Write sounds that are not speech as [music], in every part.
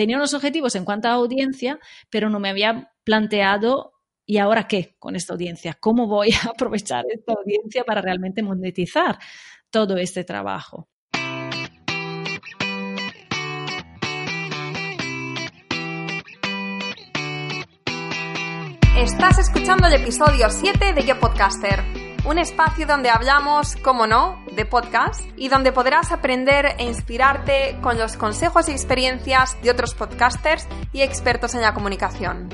tenía unos objetivos en cuanto a audiencia, pero no me había planteado ¿y ahora qué con esta audiencia? ¿Cómo voy a [laughs] aprovechar esta audiencia para realmente monetizar todo este trabajo? Estás escuchando el episodio 7 de Yo Podcaster, un espacio donde hablamos, como no, de podcast y donde podrás aprender e inspirarte con los consejos y experiencias de otros podcasters y expertos en la comunicación.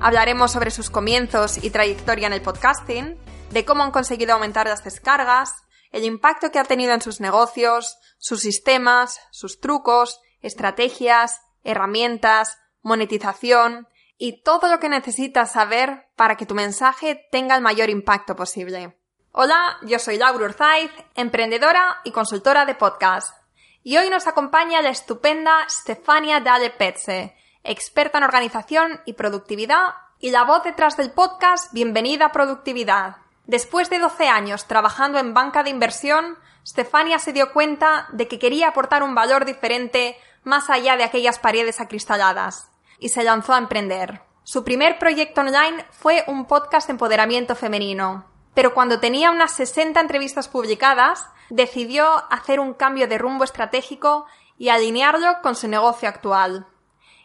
Hablaremos sobre sus comienzos y trayectoria en el podcasting, de cómo han conseguido aumentar las descargas, el impacto que ha tenido en sus negocios, sus sistemas, sus trucos, estrategias, herramientas, monetización y todo lo que necesitas saber para que tu mensaje tenga el mayor impacto posible. Hola, yo soy Laura Urzaiz, emprendedora y consultora de podcast. Y hoy nos acompaña la estupenda Stefania Dale Petze, experta en organización y productividad, y la voz detrás del podcast Bienvenida a Productividad. Después de 12 años trabajando en banca de inversión, Stefania se dio cuenta de que quería aportar un valor diferente más allá de aquellas paredes acristaladas, y se lanzó a emprender. Su primer proyecto online fue un podcast de empoderamiento femenino, pero cuando tenía unas 60 entrevistas publicadas, decidió hacer un cambio de rumbo estratégico y alinearlo con su negocio actual.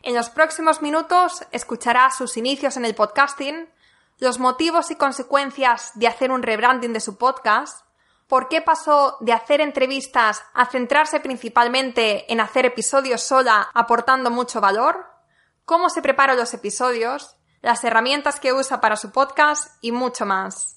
En los próximos minutos escuchará sus inicios en el podcasting, los motivos y consecuencias de hacer un rebranding de su podcast, por qué pasó de hacer entrevistas a centrarse principalmente en hacer episodios sola aportando mucho valor, cómo se preparan los episodios, las herramientas que usa para su podcast y mucho más.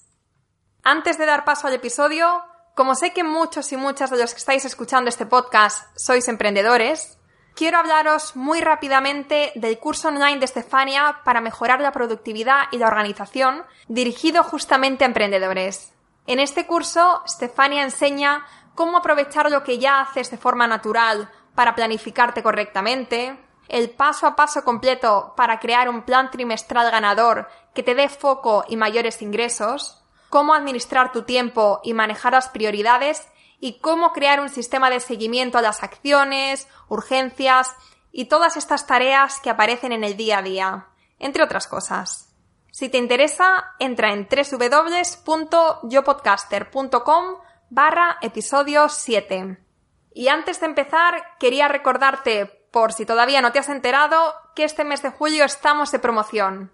Antes de dar paso al episodio, como sé que muchos y muchas de los que estáis escuchando este podcast sois emprendedores, quiero hablaros muy rápidamente del curso online de Estefania para mejorar la productividad y la organización, dirigido justamente a emprendedores. En este curso, Stefania enseña cómo aprovechar lo que ya haces de forma natural para planificarte correctamente, el paso a paso completo para crear un plan trimestral ganador que te dé foco y mayores ingresos, cómo administrar tu tiempo y manejar las prioridades y cómo crear un sistema de seguimiento a las acciones, urgencias y todas estas tareas que aparecen en el día a día, entre otras cosas. Si te interesa, entra en www.yopodcaster.com barra episodio 7. Y antes de empezar, quería recordarte, por si todavía no te has enterado, que este mes de julio estamos de promoción.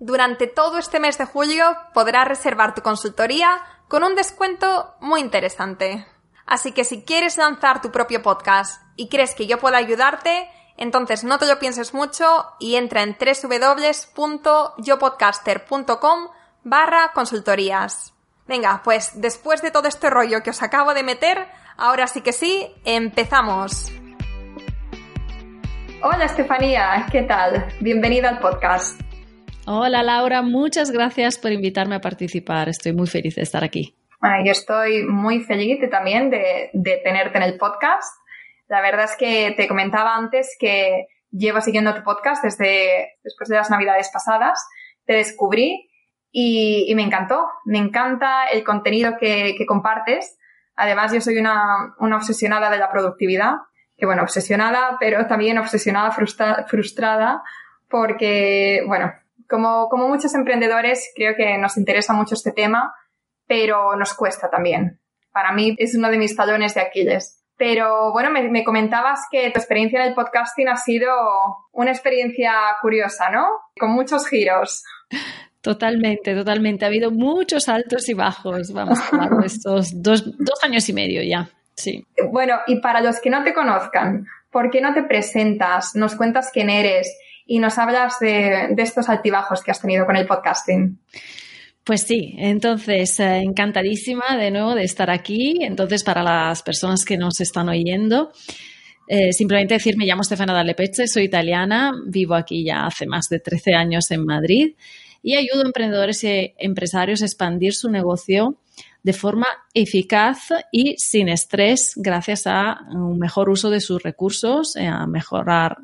Durante todo este mes de julio podrás reservar tu consultoría con un descuento muy interesante. Así que si quieres lanzar tu propio podcast y crees que yo puedo ayudarte, entonces no te lo pienses mucho y entra en www.yopodcaster.com barra consultorías. Venga, pues después de todo este rollo que os acabo de meter, ahora sí que sí, empezamos. Hola Estefanía, ¿qué tal? Bienvenida al podcast. Hola Laura, muchas gracias por invitarme a participar. Estoy muy feliz de estar aquí. Bueno, yo estoy muy feliz también de, tenerte en el podcast. La verdad es que te comentaba antes que llevo siguiendo tu podcast desde después de las navidades pasadas. Te descubrí y, me encantó. Me encanta el contenido que, compartes. Además, yo soy una, obsesionada de la productividad. Que bueno, obsesionada, pero también obsesionada, frustrada, porque, bueno, como, como muchos emprendedores, creo que nos interesa mucho este tema, pero nos cuesta también. Para mí es uno de mis talones de Aquiles. Pero bueno, me, comentabas que tu experiencia en el podcasting ha sido una experiencia curiosa, ¿no? Con muchos giros. Totalmente, totalmente. Ha habido muchos altos y bajos, vamos a hablar de [laughs] estos dos, dos años y medio ya. Sí. Bueno, y para los que no te conozcan, ¿por qué no te presentas? Nos cuentas quién eres y nos hablas de, estos altibajos que has tenido con el podcasting. Pues sí, entonces eh, encantadísima de nuevo de estar aquí. Entonces, para las personas que nos están oyendo, eh, simplemente decir, me llamo Stefana Dalepeche, soy italiana, vivo aquí ya hace más de 13 años en Madrid y ayudo a emprendedores y empresarios a expandir su negocio de forma eficaz y sin estrés gracias a un mejor uso de sus recursos, a mejorar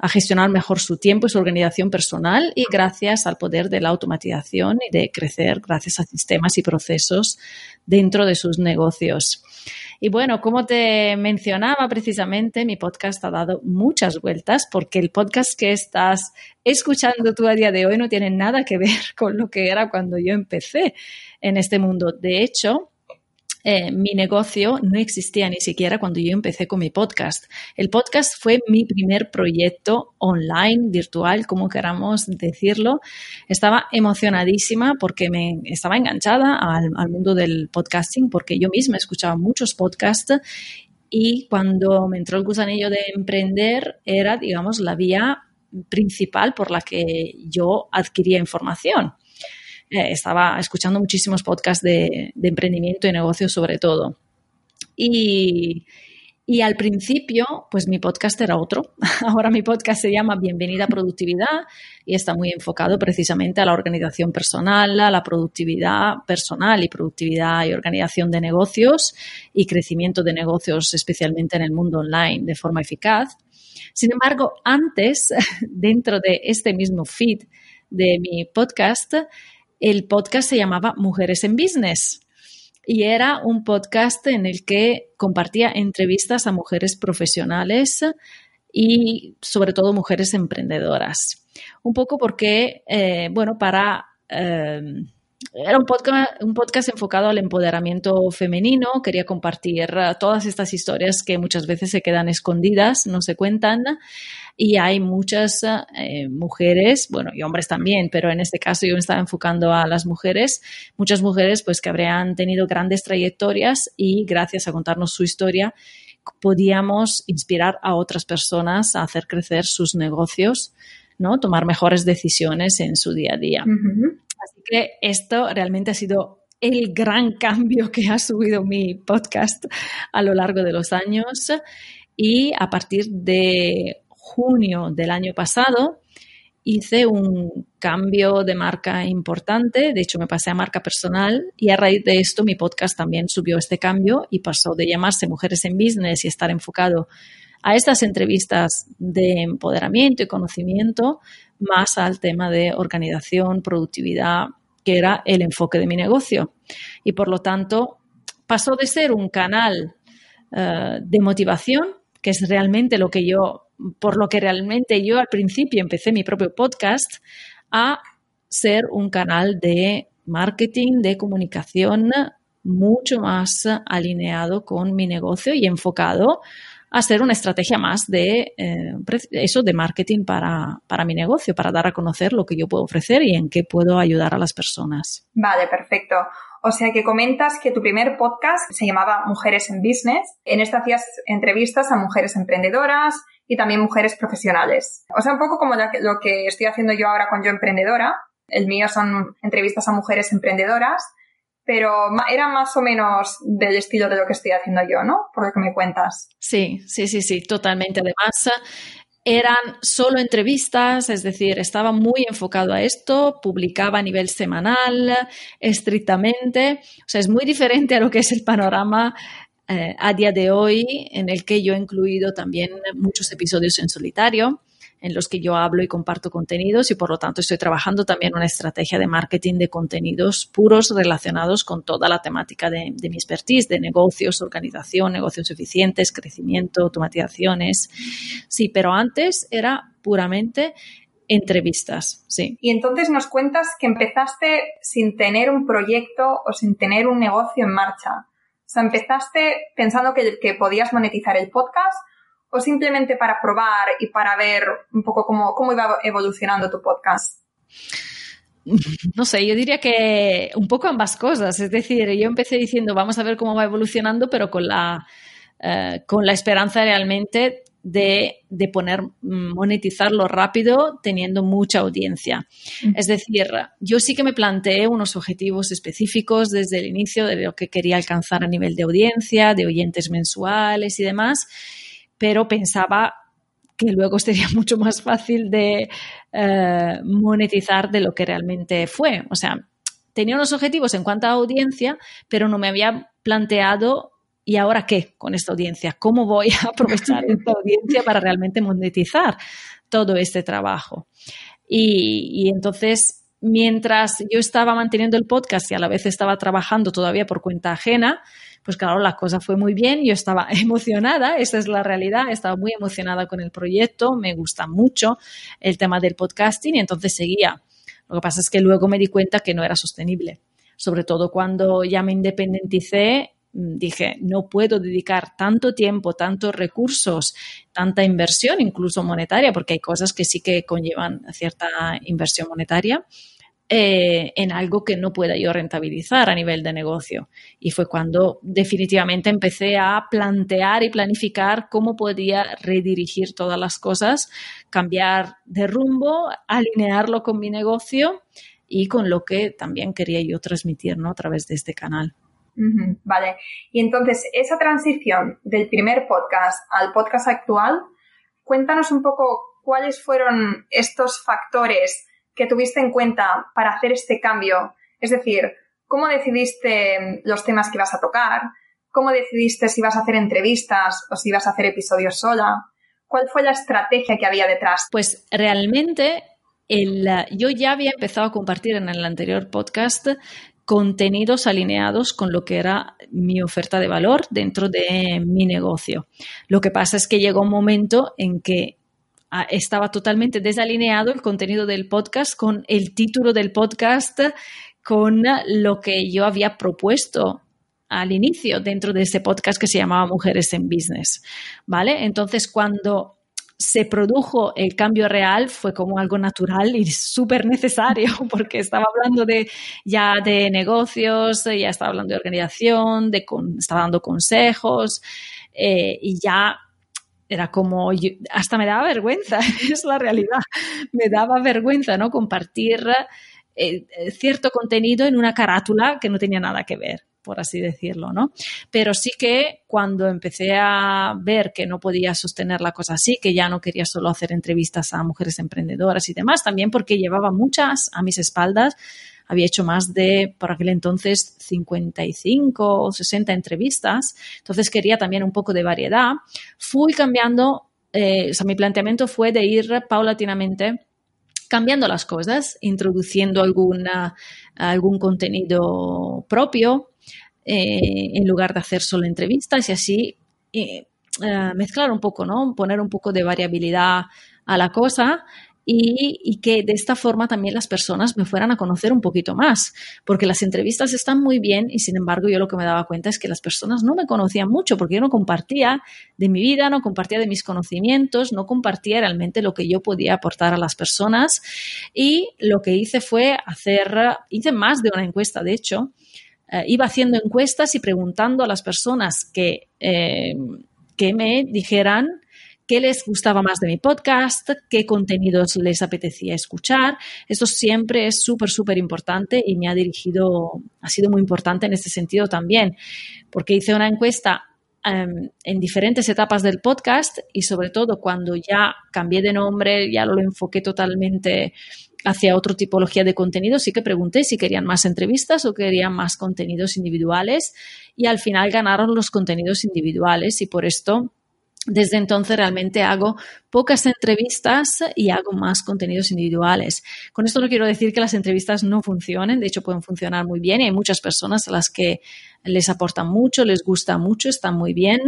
a gestionar mejor su tiempo y su organización personal y gracias al poder de la automatización y de crecer gracias a sistemas y procesos dentro de sus negocios. Y bueno, como te mencionaba precisamente, mi podcast ha dado muchas vueltas porque el podcast que estás escuchando tú a día de hoy no tiene nada que ver [laughs] con lo que era cuando yo empecé en este mundo. De hecho, eh, mi negocio no existía ni siquiera cuando yo empecé con mi podcast. El podcast fue mi primer proyecto online, virtual, como queramos decirlo. Estaba emocionadísima porque me estaba enganchada al, al mundo del podcasting, porque yo misma escuchaba muchos podcasts y cuando me entró el gusanillo de emprender era, digamos, la vía principal por la que yo adquiría información. Eh, estaba escuchando muchísimos podcasts de, emprendimiento y negocios sobre todo. Y, y al principio, pues mi podcast era otro. [laughs] Ahora mi podcast se llama Bienvenida a Productividad y está muy enfocado precisamente a la organización personal, a la productividad personal y productividad y organización de negocios y crecimiento de negocios, especialmente en el mundo online, de forma eficaz. Sin embargo, antes, [laughs] dentro de este mismo feed de mi podcast, el podcast se llamaba Mujeres en Business y era un podcast en el que compartía entrevistas a mujeres profesionales y sobre todo mujeres emprendedoras. Un poco porque, eh, bueno, para... Eh, era un podcast, un podcast enfocado al empoderamiento femenino. Quería compartir todas estas historias que muchas veces se quedan escondidas, no se cuentan y hay muchas eh, mujeres, bueno, y hombres también, pero en este caso yo me estaba enfocando a las mujeres, muchas mujeres pues que habrían tenido grandes trayectorias y gracias a contarnos su historia podíamos inspirar a otras personas a hacer crecer sus negocios, ¿no? Tomar mejores decisiones en su día a día. Así que esto realmente ha sido el gran cambio que ha subido mi podcast a lo largo de los años. Y a partir de junio del año pasado hice un cambio de marca importante, de hecho me pasé a marca personal y a raíz de esto mi podcast también subió este cambio y pasó de llamarse Mujeres en Business y estar enfocado a estas entrevistas de empoderamiento y conocimiento más al tema de organización, productividad, que era el enfoque de mi negocio. Y por lo tanto pasó de ser un canal eh, de motivación, que es realmente lo que yo por lo que realmente yo al principio empecé mi propio podcast, a ser un canal de marketing, de comunicación mucho más alineado con mi negocio y enfocado a ser una estrategia más de eh, eso de marketing para, para mi negocio, para dar a conocer lo que yo puedo ofrecer y en qué puedo ayudar a las personas. Vale, perfecto. O sea que comentas que tu primer podcast se llamaba Mujeres en Business. En este hacías entrevistas a mujeres emprendedoras, y también mujeres profesionales. O sea, un poco como lo que estoy haciendo yo ahora con Yo Emprendedora. El mío son entrevistas a mujeres emprendedoras, pero era más o menos del estilo de lo que estoy haciendo yo, ¿no? Por lo que me cuentas. Sí, sí, sí, sí, totalmente. Además, eran solo entrevistas, es decir, estaba muy enfocado a esto, publicaba a nivel semanal, estrictamente. O sea, es muy diferente a lo que es el panorama eh, a día de hoy en el que yo he incluido también muchos episodios en solitario en los que yo hablo y comparto contenidos y por lo tanto estoy trabajando también una estrategia de marketing de contenidos puros relacionados con toda la temática de, mi expertise, de negocios, organización, negocios eficientes, crecimiento, automatizaciones. Sí, pero antes era puramente entrevistas, sí. Y entonces nos cuentas que empezaste sin tener un proyecto o sin tener un negocio en marcha. O sea, ¿empezaste pensando que, que podías monetizar el podcast o simplemente para probar y para ver un poco cómo, cómo iba evolucionando tu podcast? No sé, yo diría que un poco ambas cosas. Es decir, yo empecé diciendo vamos a ver cómo va evolucionando, pero con la, eh, con la esperanza realmente de, de, poner, mm, monetizarlo rápido teniendo mucha audiencia. Es decir, yo sí que me planteé unos objetivos específicos desde el inicio de lo que quería alcanzar a nivel de audiencia, de oyentes mensuales y demás, pero pensaba que luego sería [laughs] mucho más fácil de eh, monetizar de lo que realmente fue. O sea, tenía unos objetivos en cuanto a audiencia, pero no me había planteado ¿y ahora qué con esta audiencia? ¿Cómo voy a [laughs] aprovechar esta audiencia para realmente monetizar todo este trabajo? Y, y entonces, mientras yo estaba manteniendo el podcast y a la vez estaba trabajando todavía por cuenta ajena, pues claro, la cosa fue muy bien, yo estaba [laughs] emocionada, esa es la realidad, estaba muy emocionada con el proyecto, me gusta mucho el tema del podcasting y entonces seguía. Lo que pasa es que luego me di cuenta que no era sostenible, sobre todo cuando ya me independicé Mm, dije, no puedo dedicar tanto tiempo, tantos recursos, tanta inversión, incluso monetaria, porque hay cosas que sí que conllevan cierta inversión monetaria, eh, en algo que no pueda yo rentabilizar a nivel de negocio. Y fue cuando definitivamente empecé a plantear y planificar cómo podía redirigir todas las cosas, cambiar de rumbo, alinearlo con mi negocio y con lo que también quería yo transmitir ¿no? a través de este canal. Vale. Y entonces, esa transición del primer podcast al podcast actual, cuéntanos un poco cuáles fueron estos factores que tuviste en cuenta para hacer este cambio. Es decir, ¿cómo decidiste los temas que ibas a tocar? ¿Cómo decidiste si ibas a hacer entrevistas o si ibas a hacer episodios sola? ¿Cuál fue la estrategia que había detrás? Pues realmente el, yo ya había empezado a compartir en el anterior podcast contenidos alineados con lo que era mi oferta de valor dentro de mi negocio. Lo que pasa es que llegó un momento en que estaba totalmente desalineado el contenido del podcast con el título del podcast, con lo que yo había propuesto al inicio dentro de ese podcast que se llamaba Mujeres en Business, ¿vale? Entonces, cuando se produjo el cambio real fue como algo natural y súper necesario [laughs] porque estaba hablando de ya de negocios, ya estaba hablando de organización, de estaba dando consejos eh, y ya era como, hasta me daba vergüenza, [laughs] es la realidad, me daba vergüenza, ¿no? Compartir eh, cierto contenido en una carátula que no tenía nada que ver por así decirlo, ¿no? Pero sí que cuando empecé a ver que no podía sostener la cosa así, que ya no quería solo hacer entrevistas a mujeres emprendedoras y demás, también porque llevaba muchas a mis espaldas, había hecho más de, por aquel entonces, 55 o 60 entrevistas, entonces quería también un poco de variedad. Fui cambiando, eh, o sea, mi planteamiento fue de ir paulatinamente cambiando las cosas, introduciendo alguna, algún contenido propio, eh, en lugar de hacer solo entrevistas y así eh, mezclar un poco, ¿no? Poner un poco de variabilidad a la cosa y, que de esta forma también las personas me fueran a conocer un poquito más, porque las entrevistas están muy bien y sin embargo yo lo que me daba cuenta es que las personas no me conocían mucho porque yo no compartía de mi vida, no compartía de mis conocimientos, no compartía realmente lo que yo podía aportar a las personas. Y lo que hice fue hacer, hice más de una encuesta de hecho, eh, iba haciendo encuestas y preguntando a las personas que, eh, que me dijeran qué les gustaba más de mi podcast, qué contenidos les apetecía escuchar. Esto siempre es súper, súper importante y me ha dirigido, ha sido muy importante en este sentido también, porque hice una encuesta em, en diferentes etapas del podcast y sobre todo cuando ya cambié de nombre, ya lo enfoqué totalmente hacia otra tipología de contenido, sí que pregunté si querían más entrevistas o querían más contenidos individuales y al final ganaron los contenidos individuales y por esto desde entonces realmente hago pocas entrevistas y hago más contenidos individuales. Con esto no quiero decir que las entrevistas no funcionen, de hecho pueden funcionar muy bien y hay muchas personas a las que les aportan mucho, les gusta mucho, están muy bien,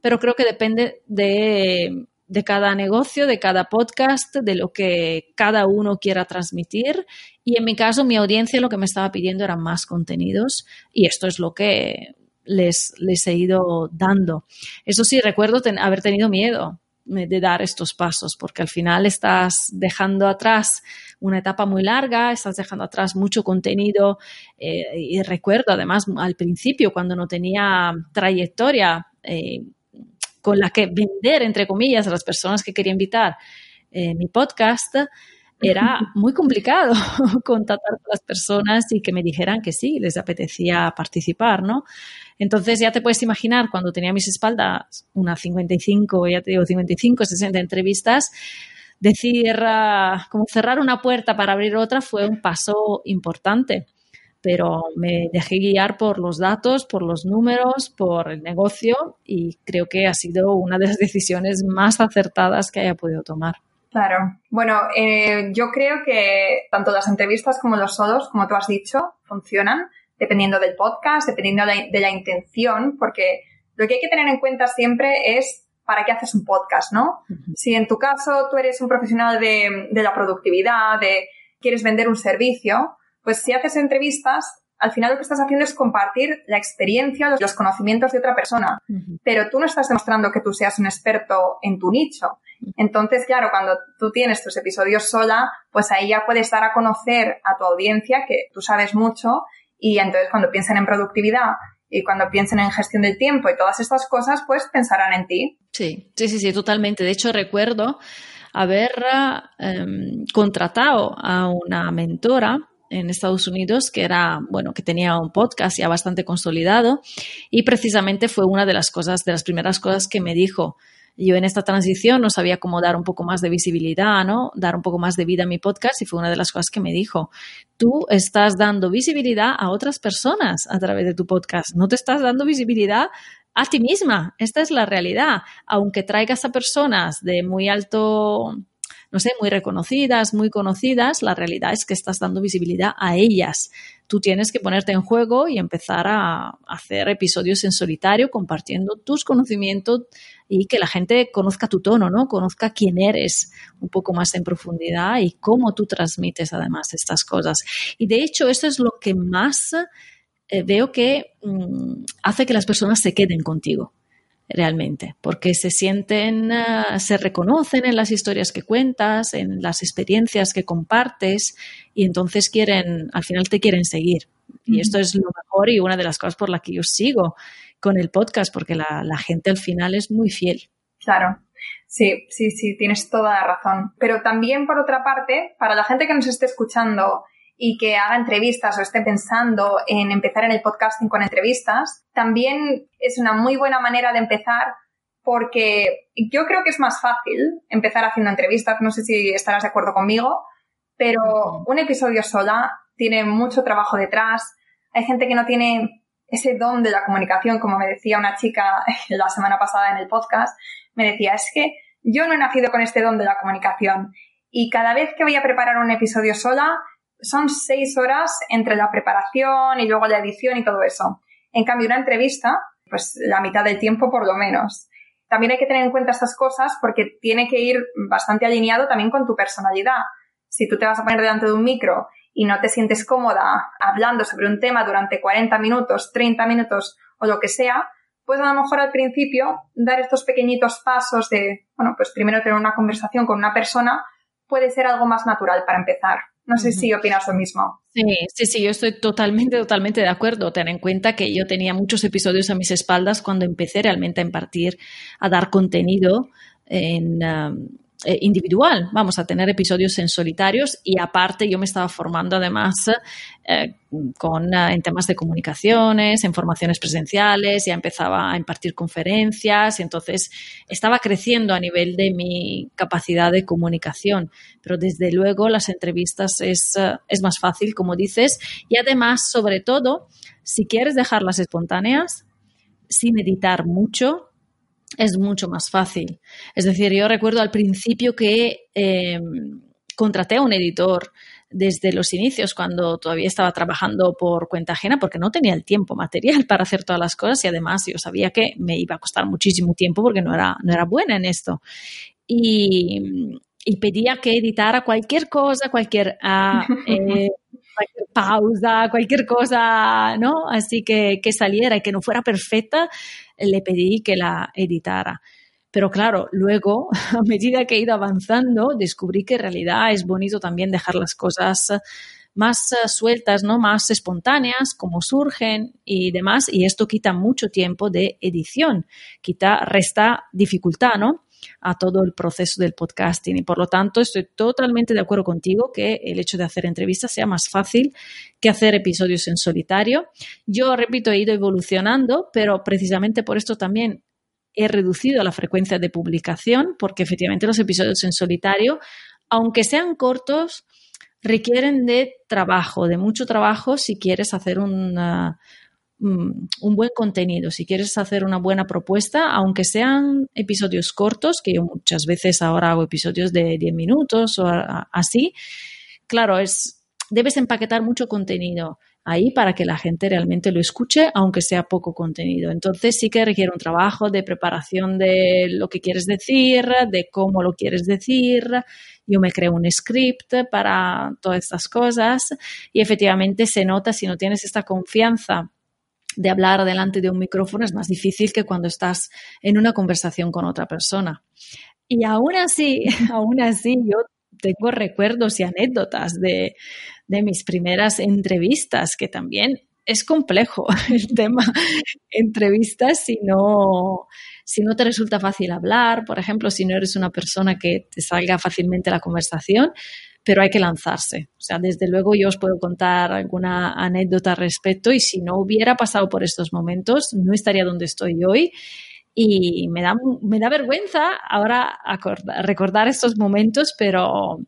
pero creo que depende de de cada negocio, de cada podcast, de lo que cada uno quiera transmitir. Y en mi caso, mi audiencia lo que me estaba pidiendo eran más contenidos y esto es lo que les, les he ido dando. Eso sí, recuerdo haber tenido miedo de dar estos pasos, porque al final estás dejando atrás una etapa muy larga, estás dejando atrás mucho contenido eh, y recuerdo además al principio cuando no tenía trayectoria. Eh, con la que vender, entre comillas, a las personas que quería invitar eh, mi podcast, era [laughs] muy complicado [laughs] contactar con las personas y que me dijeran que sí, les apetecía participar, ¿no? Entonces ya te puedes imaginar cuando tenía a mis espaldas unas 55, ya te digo 55, 60 entrevistas, decir, como cerrar una puerta para abrir otra fue un paso importante. pero me dejé guiar por los datos, por los números, por el negocio y creo que ha sido una de las [laughs] decisiones más acertadas que haya podido tomar. Claro. Bueno, eh, yo creo que tanto las entrevistas como los solos, como tú has dicho, funcionan dependiendo del podcast, dependiendo de la, intención, porque lo que hay que tener en cuenta siempre es para qué haces un podcast, ¿no? Si en tu caso tú eres un profesional de, de la productividad, de quieres vender un servicio, pues si haces entrevistas, al final lo que estás haciendo es compartir la experiencia, los conocimientos de otra persona, pero tú no estás demostrando que tú seas un experto en tu nicho. Entonces, claro, cuando tú tienes tus episodios sola, pues ahí ya puedes dar a conocer a tu audiencia que tú sabes mucho y entonces cuando piensen en productividad y cuando piensen en gestión del tiempo y todas estas cosas, pues pensarán en ti. Sí, sí, sí, sí, totalmente. De hecho, recuerdo haber em, contratado a una mentora en Estados Unidos que era, bueno, que tenía un podcast ya bastante consolidado y precisamente fue una de las cosas, de las primeras cosas que me dijo. Yo en esta transición no sabía cómo dar un poco más de visibilidad, ¿no? Dar un poco más de vida a mi podcast y fue una de las cosas que me dijo. Tú estás dando visibilidad a otras personas a través de tu podcast, no te estás dando visibilidad a ti misma. Esta es la realidad. Aunque traigas a personas de muy alto no sé, muy reconocidas, muy conocidas, la realidad es que estás dando visibilidad a ellas. Tú tienes que ponerte en juego y empezar a hacer episodios en solitario compartiendo tus conocimientos y que la gente conozca tu tono, ¿no? Conozca quién eres un poco más en profundidad y cómo tú transmites además estas cosas. Y de hecho, eso es lo que más eh, veo que mm, hace que las personas se queden contigo realmente, porque se sienten, ah, se reconocen en las historias que cuentas, en las experiencias que compartes y entonces quieren, al final te quieren seguir. Y esto es lo mejor y una de las cosas por las que yo sigo con el podcast, porque la, la gente al final es muy fiel. Claro. Sí, sí, sí, tienes toda la razón. Pero también, por otra parte, para la gente que nos esté escuchando y que haga entrevistas o esté pensando en empezar en el podcasting con entrevistas, también es una muy buena manera de empezar porque yo creo que es más fácil empezar haciendo entrevistas, no sé si estarás de acuerdo conmigo, pero un episodio sola tiene mucho trabajo detrás, hay gente que no tiene ese don de la comunicación, como me decía una chica [laughs] la semana pasada en el podcast, me decía, es que yo no he nacido con este don de la comunicación y cada vez que voy a preparar un episodio sola, son seis horas entre la preparación y luego la edición y todo eso. En cambio, una entrevista, pues la mitad del tiempo por lo menos. También hay que tener en cuenta estas cosas porque tiene que ir bastante alineado también con tu personalidad. Si tú te vas a poner delante de un micro y no te sientes cómoda hablando sobre un tema durante 40 minutos, 30 minutos o lo que sea, pues a lo mejor al principio dar estos pequeñitos pasos de, bueno, pues primero tener una conversación con una persona puede ser algo más natural para empezar. No sé si opinas lo mismo. Sí, sí, sí, yo estoy totalmente, totalmente de acuerdo. Ten en cuenta que yo tenía muchos episodios a mis espaldas cuando empecé realmente a impartir, a dar contenido en, um, eh, individual. Vamos a tener episodios en solitarios y aparte yo me estaba formando además eh, con, eh, en temas de comunicaciones, en formaciones presenciales, ya empezaba a impartir conferencias entonces estaba creciendo a nivel de mi capacidad de comunicación. Pero desde luego las entrevistas es, es más fácil, como dices, y además, sobre todo, si quieres dejarlas espontáneas, sin editar mucho, es mucho más fácil. Es decir, yo recuerdo al principio que em, contraté a un editor desde los inicios, cuando todavía estaba trabajando por cuenta ajena, porque no tenía el tiempo material para hacer todas las cosas y además yo sabía que me iba a costar muchísimo tiempo porque no era, no era buena en esto. Y, pedía que editara cualquier cosa, cualquier, [laughs] ah, eh, cualquier pausa, cualquier cosa, ¿no? Así que, que saliera y que no fuera perfecta, le pedí que la editara. Pero claro, luego, [laughs] a medida que he ido avanzando, descubrí que en realidad es bonito también dejar las cosas más eh, sueltas, ¿no? Más espontáneas, como surgen y demás, y esto quita mucho tiempo de edición, quita, resta dificultad, ¿no? A todo el proceso del podcasting y por lo tanto estoy totalmente de acuerdo contigo que el hecho de hacer entrevistas sea más fácil que hacer episodios en solitario. Yo, repito, he ido evolucionando, pero precisamente por esto también he reducido la frecuencia de publicación porque efectivamente los episodios en solitario, aunque sean cortos, requieren de trabajo, de mucho trabajo si quieres hacer un buen contenido, si quieres hacer una buena propuesta, aunque sean episodios cortos, que yo muchas veces ahora hago episodios de 10 minutos o así, claro, es, debes empaquetar mucho contenido ahí para que la gente realmente lo escuche, aunque sea poco contenido. Entonces sí que requiere un trabajo de preparación de lo que quieres decir, de cómo lo quieres decir. Yo me creo un script para todas estas cosas y efectivamente se nota si no tienes esta confianza de hablar delante de un micrófono es más difícil que cuando estás en una conversación con otra persona. Y aún así, [laughs] aún así, yo tengo recuerdos y anécdotas de, de mis primeras entrevistas, que también es complejo [laughs] el tema entrevistas si no, si no te resulta fácil hablar, por ejemplo, si no eres una persona que te salga fácilmente la conversación, pero hay que lanzarse. O sea, desde luego yo os puedo contar alguna anécdota al respecto y si no hubiera pasado por estos momentos, no estaría donde estoy hoy. Y me da, me da vergüenza ahora recordar estos momentos, pero,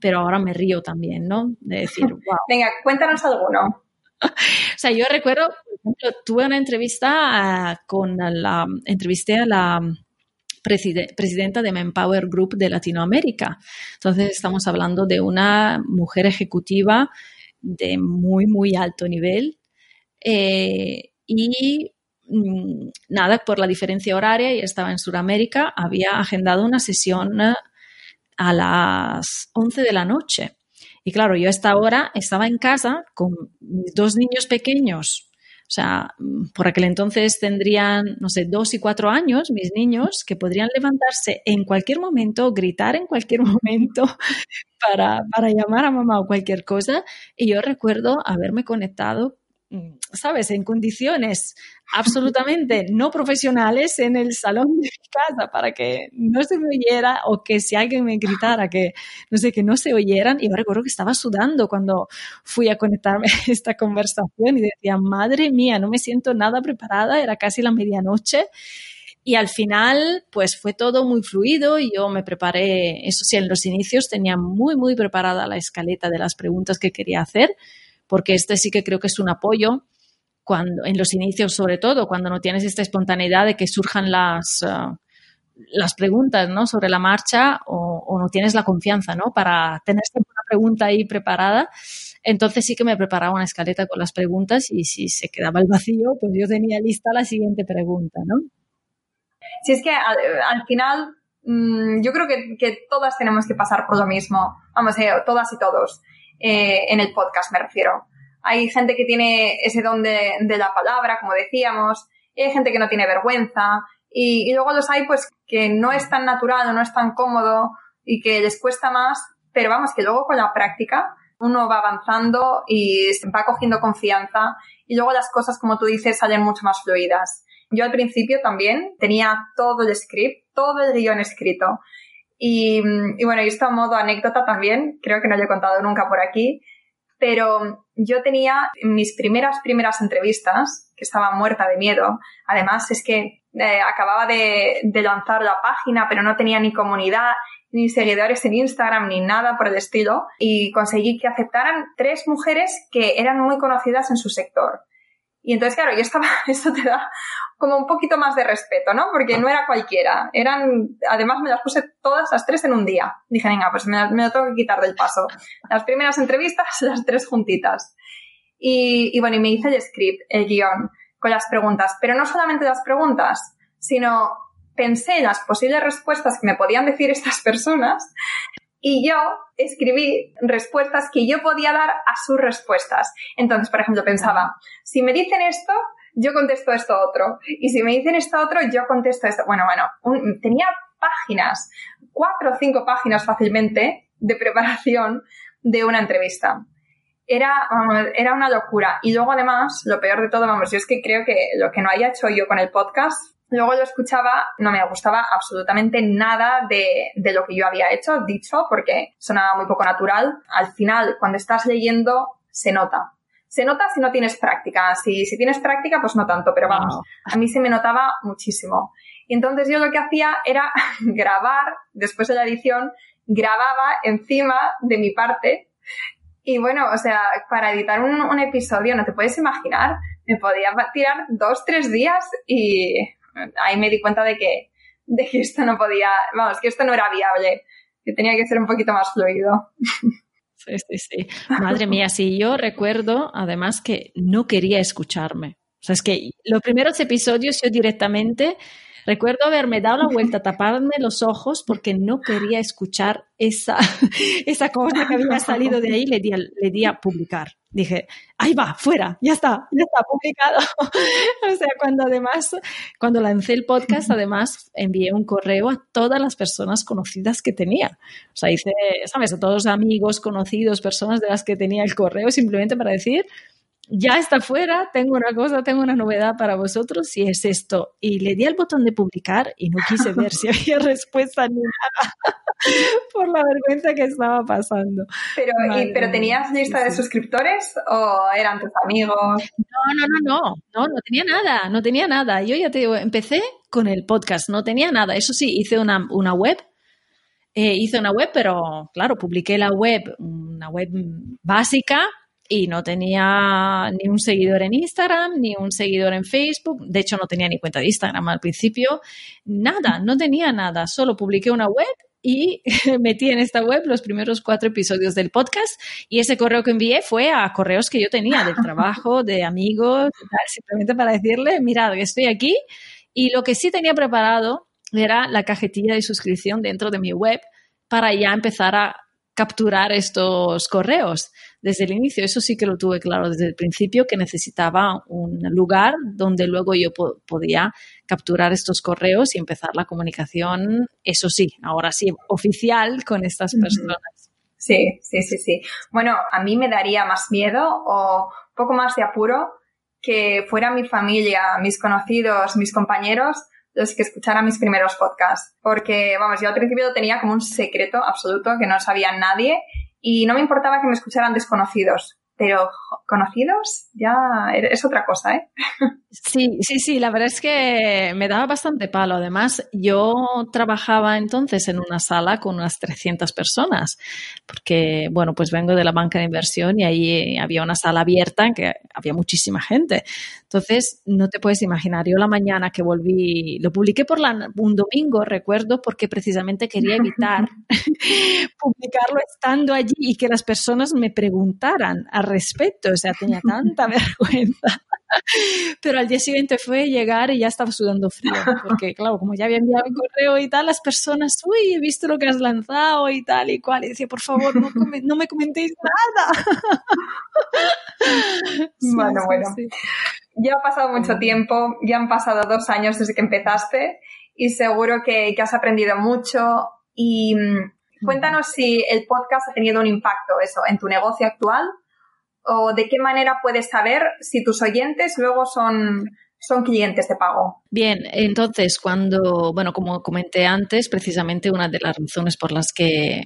pero ahora me río también, ¿no? De decir, [laughs] wow. Venga, cuéntanos alguno. [laughs] o sea, yo recuerdo, por ejemplo, tuve una entrevista uh, con la, entrevisté a la presidenta de Manpower Group de Latinoamérica. Entonces, estamos hablando de una mujer ejecutiva de muy, muy alto nivel. Eh, y mm, nada, por la diferencia horaria, y estaba en Sudamérica, había agendado una sesión a las 11 de la noche. Y claro, yo a esta hora estaba en casa con mis dos niños pequeños. O sea, por aquel entonces tendrían, no sé, dos y cuatro años mis niños que podrían levantarse en cualquier momento, gritar en cualquier [laughs] momento para, para llamar a mamá o cualquier cosa. Y yo recuerdo haberme conectado ¿sabes?, en condiciones absolutamente no profesionales en el salón de mi casa para que no se me oyera o que si alguien me gritara que, no sé, que no se oyeran. Y me recuerdo que estaba sudando cuando fui a conectarme [laughs] a esta conversación y decía, madre mía, no me siento nada preparada, era casi la medianoche. Y al final, pues fue todo muy fluido y yo me preparé, eso sí, en los inicios tenía muy, muy preparada la escaleta de las preguntas que quería hacer porque este sí que creo que es un apoyo cuando, en los inicios sobre todo, cuando no tienes esta espontaneidad de que surjan las, uh, las preguntas ¿no? sobre la marcha o, no tienes la confianza ¿no? para tener una pregunta ahí preparada. Entonces sí que me preparaba una escaleta con las preguntas y si se quedaba el vacío, pues yo tenía lista la siguiente pregunta, ¿no? Si es que al, final mm, yo creo que, que, todas tenemos que pasar por lo mismo, vamos, eh, todas y todos. Eh, en el podcast me refiero. Hay gente que tiene ese don de, la palabra, como decíamos, y hay gente que no tiene vergüenza, y, luego los hay pues que no es tan natural o no es tan cómodo y que les cuesta más, pero vamos, que luego con la práctica uno va avanzando y va cogiendo confianza y luego las cosas, como tú dices, salen mucho más fluidas. Yo al principio también tenía todo el script, todo el guion escrito y, bueno, y esto a modo anécdota también, creo que no lo he contado nunca por aquí, pero yo tenía mis primeras, primeras entrevistas, que estaba muerta de miedo. Además, es que eh, acababa de, de, lanzar la página, pero no tenía ni comunidad, ni seguidores en Instagram, ni nada por el estilo. Y conseguí que aceptaran tres mujeres que eran muy conocidas en su sector. Y entonces, claro, yo estaba, [laughs] esto te da como un poquito más de respeto, ¿no? Porque no era cualquiera. Eran, además me las puse todas las tres en un día. Dije, venga, pues me, me lo tengo que quitar del paso. Las primeras entrevistas, [laughs] las tres juntitas. Y, y bueno, y me hice el script, el guion, con las preguntas. Pero no solamente las preguntas, sino pensé en las posibles respuestas que me podían decir [laughs] estas personas y yo escribí respuestas que yo podía dar a sus respuestas. Entonces, por ejemplo, pensaba, si me dicen esto, yo contesto esto otro. Y si me dicen esto otro, yo contesto esto. Bueno, bueno, tenía páginas, cuatro o cinco páginas fácilmente de preparación de una entrevista. Era, era una locura. Y luego además, lo peor de todo, vamos, yo es que creo que lo que no haya hecho yo con el podcast Luego lo escuchaba, no me gustaba absolutamente nada de, de, lo que yo había hecho, dicho, porque sonaba muy poco natural. Al final, cuando estás leyendo, se nota. Se nota si no tienes práctica. Si, si tienes práctica, pues no tanto, pero vamos, a mí se me notaba muchísimo. Y entonces yo lo que hacía era [laughs] grabar, después de la edición, grababa encima de mi parte Y bueno, o sea, para editar un, episodio, no te puedes imaginar, me podía tirar dos, tres días y ahí me di cuenta de que, de que esto no podía, vamos, que esto no era viable, que tenía que ser un poquito más fluido. Sí, sí, sí. Madre mía, sí, yo recuerdo además que no quería escucharme. O sea, es que los primeros episodios yo directamente Recuerdo haberme dado la vuelta, a [laughs] taparme los ojos porque no quería escuchar esa, [laughs] esa cosa que había salido de ahí. Le di, le di a publicar. Dije, ahí va, fuera, ya está, ya está publicado. [laughs] o sea, cuando además, cuando lancé el podcast, además envié un correo a todas las personas conocidas que tenía. O sea, hice, ¿sabes? A todos los amigos, conocidos, personas de las que tenía el correo, simplemente para decir, ya está fuera, tengo una cosa, tengo una novedad para vosotros y es esto. Y le di al botón de publicar y no quise [laughs] ver si había respuesta ni nada [laughs] por la vergüenza que estaba pasando. Pero, ¿pero tenías lista de suscriptores o eran tus amigos? No, no, no, no, no, no tenía nada, no tenía nada. Yo ya te digo, empecé con el podcast, no tenía nada. Eso sí, hice una, una web eh, hice una web, pero claro, publiqué la web, una web básica, y no tenía ni un seguidor en Instagram, ni un seguidor en Facebook, de hecho no tenía ni cuenta de Instagram al principio, nada, no tenía nada, solo publiqué una web y [laughs] metí en esta web los primeros cuatro episodios del podcast. Y ese correo que envié fue a correos que yo tenía del trabajo, de amigos, simplemente para decirle, mirad, estoy aquí y lo que sí tenía preparado era la cajetilla de suscripción dentro de mi web para ya empezar a capturar estos correos desde el inicio. Eso sí que lo tuve claro desde el principio, que necesitaba un lugar donde luego yo podía capturar estos correos y empezar la comunicación, eso sí, ahora sí, oficial con estas personas. Sí, sí, sí, sí. Bueno, a mí me daría más miedo o un poco más de apuro que fuera mi familia, mis conocidos, mis compañeros los que escucharan mis primeros podcasts. Porque, vamos, yo al principio tenía como un secreto absoluto que no sabía nadie y no me importaba que me escucharan desconocidos pero conocidos ya es otra cosa, ¿eh? Sí, sí, sí, la verdad es que me daba bastante palo. Además, yo trabajaba entonces en una sala con unas 300 personas, porque, bueno, pues vengo de la banca de inversión y ahí había una sala abierta en que había muchísima gente. Entonces, no te puedes imaginar, yo la mañana que volví, lo publiqué por un domingo, recuerdo, porque precisamente quería evitar [laughs] [laughs] publicarlo estando allí y que las personas me preguntaran a respecto, o sea, tenía tanta [laughs] vergüenza. Pero al día siguiente fue llegar y ya estaba sudando frío, porque claro, como ya había enviado el correo y tal, las personas, uy, he visto lo que has lanzado y tal y cual, y decía, por favor, no, no me comentéis nada. [laughs] bueno, bueno. Ya ha pasado mucho tiempo, ya han pasado dos años desde que empezaste y seguro que, que has aprendido mucho y mm, cuéntanos si el podcast ha tenido un impacto eso en tu negocio actual o de qué manera puedes saber si tus oyentes luego son, son clientes de pago? Bien, entonces cuando, bueno, como comenté antes, precisamente una de las razones por las que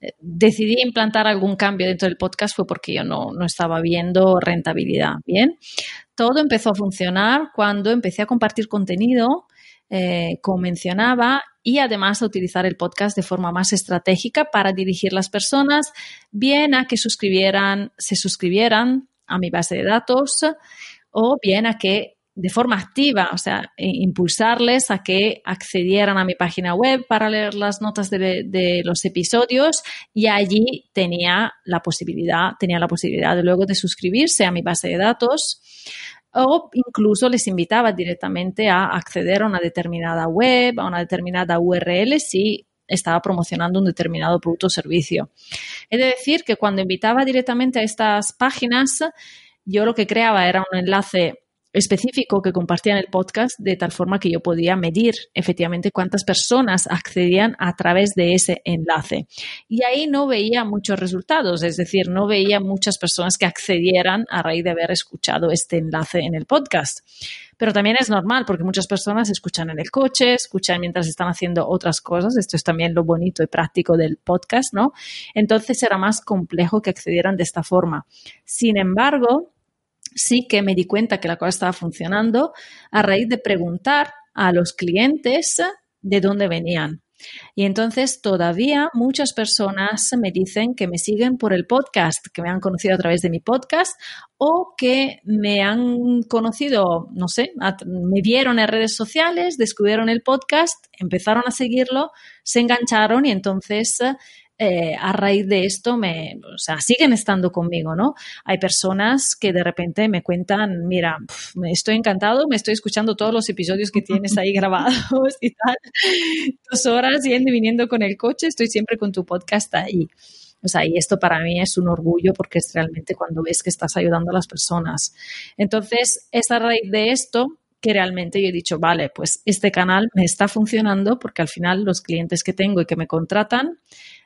eh, decidí implantar algún cambio dentro del podcast fue porque yo no, no, estaba viendo rentabilidad. Bien, todo empezó a funcionar cuando empecé a compartir contenido eh, como mencionaba, y además utilizar el podcast de forma más estratégica para dirigir las personas bien a que suscribieran, se suscribieran a mi base de datos o bien a que de forma activa, o sea, impulsarles a que accedieran a mi página web para leer las notas de, de, los episodios y allí tenía la posibilidad, tenía la posibilidad de luego de suscribirse a mi base de datos o incluso les invitaba directamente a acceder a una determinada web, a una determinada URL si estaba promocionando un determinado producto o servicio. Es decir, que cuando invitaba directamente a estas páginas, yo lo que creaba era un enlace específico que compartía en el podcast de tal forma que yo podía medir efectivamente cuántas personas accedían a través de ese enlace. Y ahí no veía muchos resultados, es decir, no veía muchas personas que accedieran a raíz de haber escuchado este enlace en el podcast. Pero también es normal porque muchas personas escuchan en el coche, escuchan mientras están haciendo otras cosas. Esto es también lo bonito y práctico del podcast, ¿no? Entonces era más complejo que accedieran de esta forma. Sin embargo, sí que me di cuenta que la cosa estaba funcionando a raíz de preguntar a los clientes de dónde venían. Y entonces todavía muchas personas me dicen que me siguen por el podcast, que me han conocido a través de mi podcast o que me han conocido, no sé, me vieron en redes sociales, descubrieron el podcast, empezaron a seguirlo, se engancharon y entonces eh, a raíz de esto me, o sea, siguen estando conmigo, ¿no? Hay personas que de repente me cuentan, mira, me estoy encantado, me estoy escuchando todos los episodios que tienes ahí grabados y tal, dos horas yendo y viniendo con el coche, estoy siempre con tu podcast ahí. O sea, y esto para mí es un orgullo porque es realmente cuando ves que estás ayudando a las personas. Entonces, es a raíz de esto que realmente yo he dicho, vale, pues este canal me está funcionando porque al final los clientes que tengo y que me contratan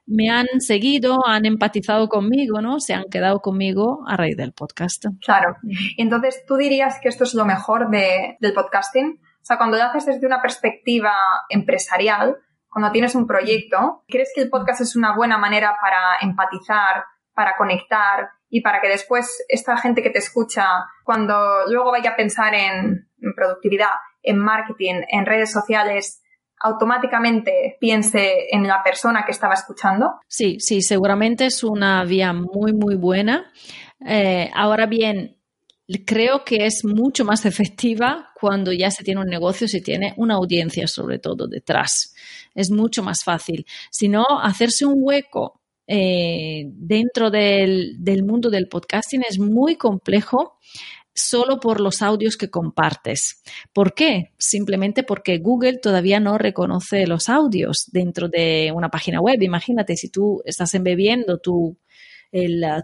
me han seguido, han empatizado conmigo, ¿no? Se han quedado conmigo a raíz del podcast. Claro. Entonces, ¿tú dirías que esto es lo mejor del podcasting? O sea, cuando lo haces desde una perspectiva empresarial, cuando tienes un proyecto, ¿crees que el podcast es una buena manera para empatizar, para conectar y para que después esta gente que te escucha, cuando luego vaya a pensar en productividad, en marketing, en redes sociales, automáticamente piense en la persona que estaba escuchando? Sí, sí, seguramente es una vía muy, muy buena. Eh, ahora bien, creo que es mucho más [laughs] efectiva cuando ya se tiene un negocio, se tiene una audiencia sobre todo detrás. Es mucho más fácil. Si no, hacerse un hueco eh, dentro del, del, mundo del podcasting es muy complejo solo por los audios que compartes. ¿Por qué? Simplemente porque Google todavía no reconoce los audios dentro de una página web. Imagínate si tú estás embebiendo tu,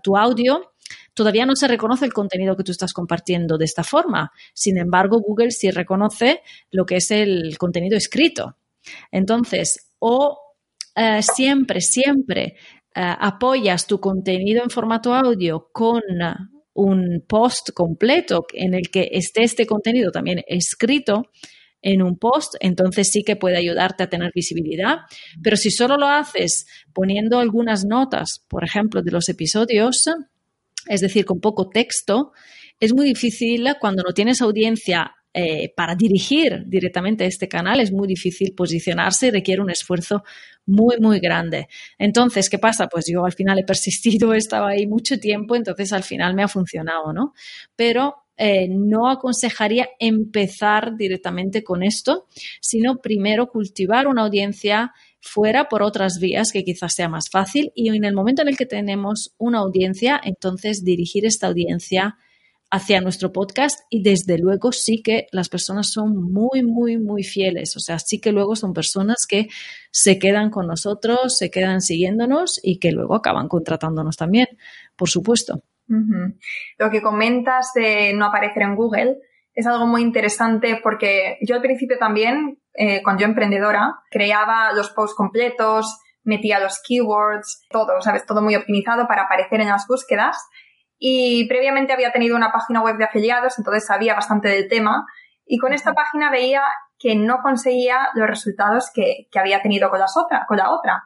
tu audio, todavía no se reconoce el contenido que tú estás compartiendo de esta forma. Sin embargo, Google sí reconoce lo que es el contenido escrito. Entonces, o eh, siempre, siempre eh, apoyas tu contenido en formato audio con un post completo en el que esté este contenido también escrito en un post, entonces sí que puede ayudarte a tener visibilidad. Pero si solo lo haces poniendo algunas notas, por ejemplo, de los episodios, es decir, con poco texto, es muy difícil cuando no tienes audiencia eh, para dirigir directamente este canal es muy difícil posicionarse y requiere un esfuerzo muy, muy grande. Entonces, ¿qué pasa? Pues yo al final he persistido, [laughs] he estado ahí mucho tiempo, entonces al final me ha funcionado, ¿no? Pero eh, no aconsejaría empezar directamente con esto, sino primero cultivar una audiencia fuera por otras vías que quizás sea más fácil y en el momento en el que tenemos una audiencia, entonces dirigir esta audiencia hacia nuestro podcast y desde luego sí que las personas son muy, muy, muy fieles. O sea, sí que luego son personas que se quedan con nosotros, se quedan siguiéndonos y que luego acaban contratándonos también, por supuesto. Lo que comentas de no aparecer en Google es algo muy interesante porque yo al principio también, eh, cuando yo emprendedora, creaba los posts completos, metía los keywords, todo, ¿sabes? Todo muy optimizado para aparecer en las búsquedas y previamente había tenido una página web de afiliados, entonces sabía bastante del tema y con esta página veía que no conseguía los resultados que, que había tenido con, las otra, con la otra.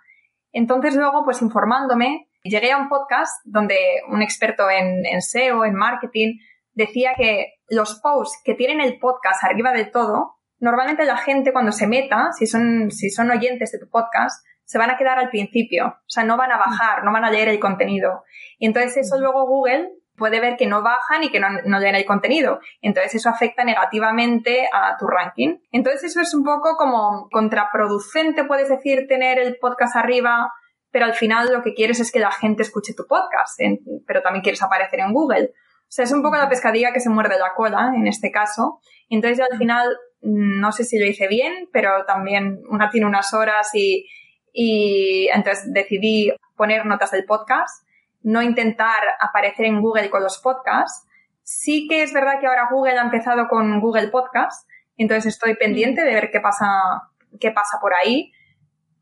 Entonces luego, pues informándome, llegué a un podcast donde un experto en, en SEO, en marketing, decía que los posts que tienen el podcast arriba del todo, normalmente la gente cuando se meta, si son, si son oyentes de tu podcast, se van a quedar al principio, o sea, no van a bajar, no van a leer el contenido. Y entonces eso luego Google puede ver que no bajan y que no, no leen el contenido. Entonces eso afecta negativamente a tu ranking. Entonces eso es un poco como contraproducente, puedes decir, tener el podcast arriba, pero al final lo que quieres es que la gente escuche tu podcast, pero también quieres aparecer en Google. O sea, es un poco la pescadilla que se muerde la cola en este caso. Entonces al final no sé si lo hice bien, pero también una tiene unas horas y, y entonces decidí poner notas del podcast, no intentar aparecer en Google con los podcasts. Sí que es verdad que ahora Google ha empezado con Google Podcast, entonces estoy pendiente de ver qué pasa, qué pasa por ahí.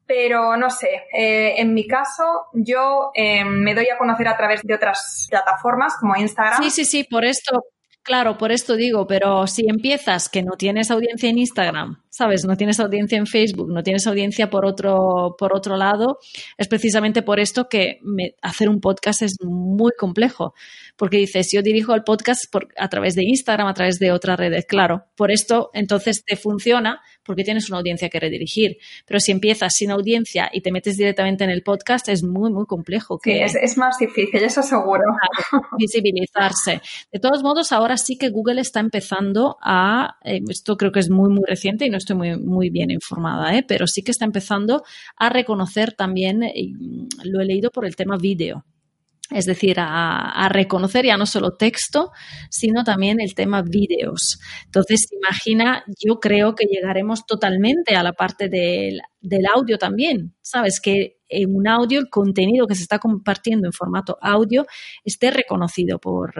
Pero no sé, eh, en mi caso yo eh, me doy a conocer a través de otras plataformas como Instagram. Sí, sí, sí, por esto, claro, por esto digo, pero si empiezas que no tienes audiencia en Instagram, ¿sabes? No tienes audiencia en Facebook, no tienes audiencia por otro, por otro lado. Es precisamente por esto que hacer un podcast es muy complejo, porque dices, yo dirijo el podcast a través de Instagram, a través de otras redes, claro. Por esto, entonces te funciona porque tienes una audiencia que redirigir. Pero si empiezas sin audiencia y te metes directamente en el podcast, es muy, muy complejo. Que, sí, es, más difícil, eso seguro. [laughs] Visibilizarse. De todos modos, ahora sí que Google está empezando a, eh, esto creo que es muy, muy reciente y no estoy muy, muy bien informada, ¿eh? pero sí que está empezando a reconocer también, lo he leído por el tema vídeo, es decir, a, reconocer ya no solo texto, sino también el tema vídeos. Entonces, imagina, yo creo que llegaremos totalmente a la parte del, audio también, ¿sabes? Que en un audio el contenido que se está compartiendo en formato audio esté reconocido por,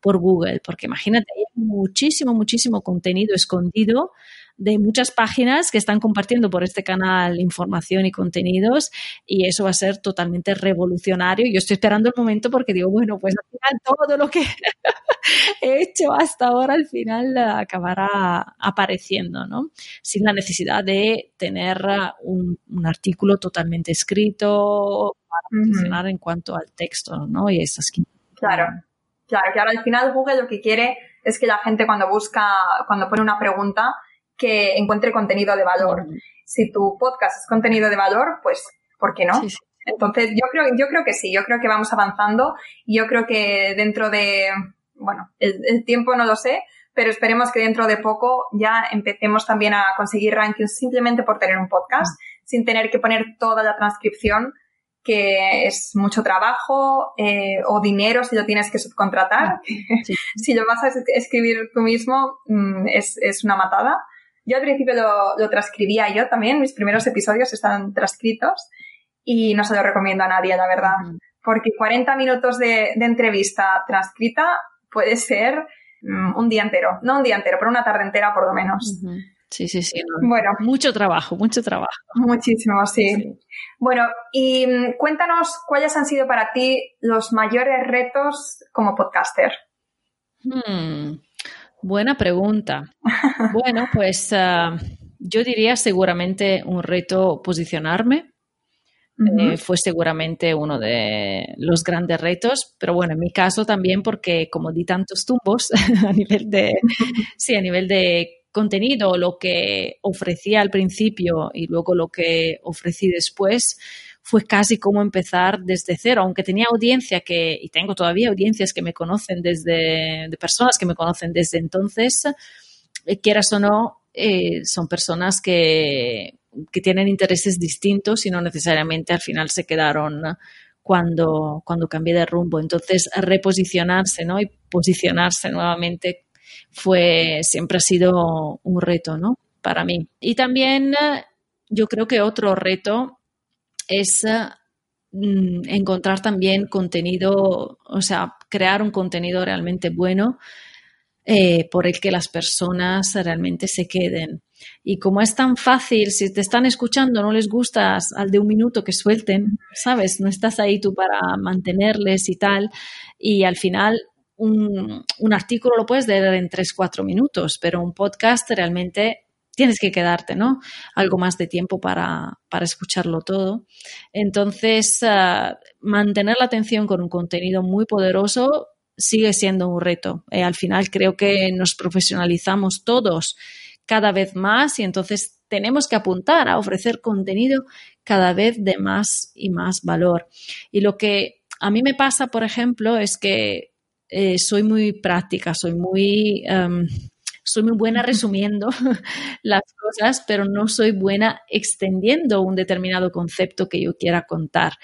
por Google, porque imagínate, hay muchísimo, muchísimo contenido escondido de muchas páginas que están compartiendo por este canal información y contenidos y eso va a ser totalmente revolucionario. Yo estoy esperando el momento porque digo, bueno, pues al final todo lo que [laughs] he hecho hasta ahora al final acabará apareciendo, ¿no? Sin la necesidad de tener un, artículo totalmente escrito para funcionar en cuanto al texto, ¿no? Y esas Claro, claro, que ahora al final Google lo que quiere es que la gente cuando busca, cuando pone una pregunta, que encuentre contenido de valor. Si tu podcast es contenido de valor, pues, ¿por qué no? Entonces, yo creo, yo creo que sí, yo creo que vamos avanzando y yo creo que dentro de, bueno, el, tiempo no lo sé, pero esperemos que dentro de poco ya empecemos también a conseguir rankings simplemente por tener un podcast, sin tener que poner toda la transcripción, que es mucho trabajo eh, o dinero si lo tienes que subcontratar. [laughs] si lo vas a escribir tú mismo, mm, es, es una matada. Yo al principio lo, transcribía yo también, mis primeros episodios están transcritos y no se lo recomiendo a nadie, la verdad. Porque 40 minutos de, entrevista transcrita puede ser mm, un día entero. No un día entero, pero una tarde entera por lo menos. Sí, sí, sí. Bueno. Mucho trabajo, mucho trabajo. Muchísimo, sí. Bueno, y mm, cuéntanos cuáles han sido para ti los mayores retos como podcaster. Hmm. Buena pregunta. Bueno, [laughs] pues ah, yo diría seguramente un reto posicionarme. Eh, fue seguramente uno de los grandes retos, pero bueno, en mi caso también porque como di tantos tumbos [laughs] a nivel de, [laughs] sí, a nivel de contenido, lo que ofrecía al principio y luego lo que ofrecí después, fue casi como empezar desde cero, aunque tenía audiencia que, y tengo todavía audiencias que me conocen desde, de personas que me conocen desde entonces, eh, quieras o no, eh, son personas que, que tienen intereses distintos y no necesariamente al final se quedaron cuando, cuando cambié de rumbo. Entonces, reposicionarse ¿no? y posicionarse nuevamente fue, siempre ha sido un reto ¿no? para mí. Y también yo creo que otro reto es mm, encontrar también contenido, o sea, crear un contenido realmente bueno eh, por el que las personas realmente se queden. Y como es tan fácil, si te están escuchando, no les gustas al de un minuto que suelten, ¿sabes? No estás ahí tú para mantenerles y tal. Y al final un, un artículo lo puedes leer en tres, cuatro minutos, pero un podcast realmente tienes que quedarte, ¿no? Algo más de tiempo para, escucharlo todo. Entonces, ah, mantener la atención con un contenido muy poderoso sigue siendo un reto. Eh, al final creo que nos profesionalizamos todos cada vez más y entonces tenemos que apuntar a ofrecer contenido cada vez de más y más valor. Y lo que a mí me pasa, por ejemplo, es que eh, soy muy práctica, soy muy... Em, soy muy buena [laughs] resumiendo [laughs] las cosas, pero no soy buena extendiendo un determinado concepto que yo quiera contar.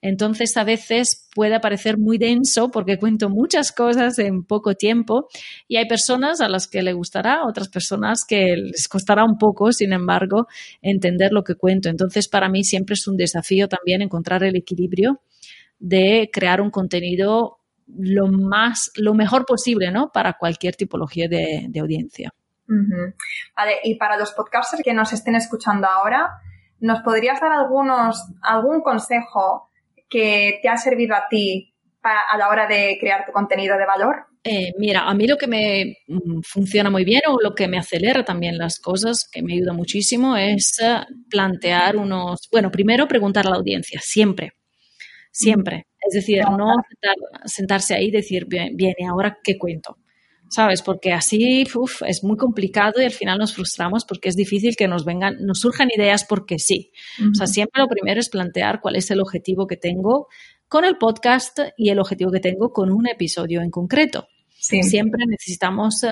Entonces, a veces puede parecer muy denso porque cuento muchas cosas en poco tiempo y hay personas a las que le gustará, otras personas que les costará un poco, sin embargo, entender lo que cuento. Entonces, para mí siempre es un desafío también encontrar el equilibrio de crear un contenido lo más, lo mejor posible, ¿no? Para cualquier tipología de, audiencia. Vale, y para los podcasters que nos estén escuchando ahora, ¿nos podrías dar algunos, algún consejo que te ha servido a ti a la hora de crear tu contenido de valor? Eh, mira, a mí lo que me mm, funciona muy bien o lo que me acelera también las cosas, que me ayuda muchísimo, es eh, plantear unos, bueno, primero preguntar a la audiencia, siempre, siempre. Es decir, no sentarse ahí y decir, bien, bien, ¿y ahora qué cuento? ¿Sabes? Porque así es muy complicado y al final nos frustramos porque es difícil que nos vengan, nos surjan ideas porque sí. O sea, siempre lo primero es plantear cuál es el objetivo que tengo con el podcast y el objetivo que tengo con un episodio en concreto. Siempre necesitamos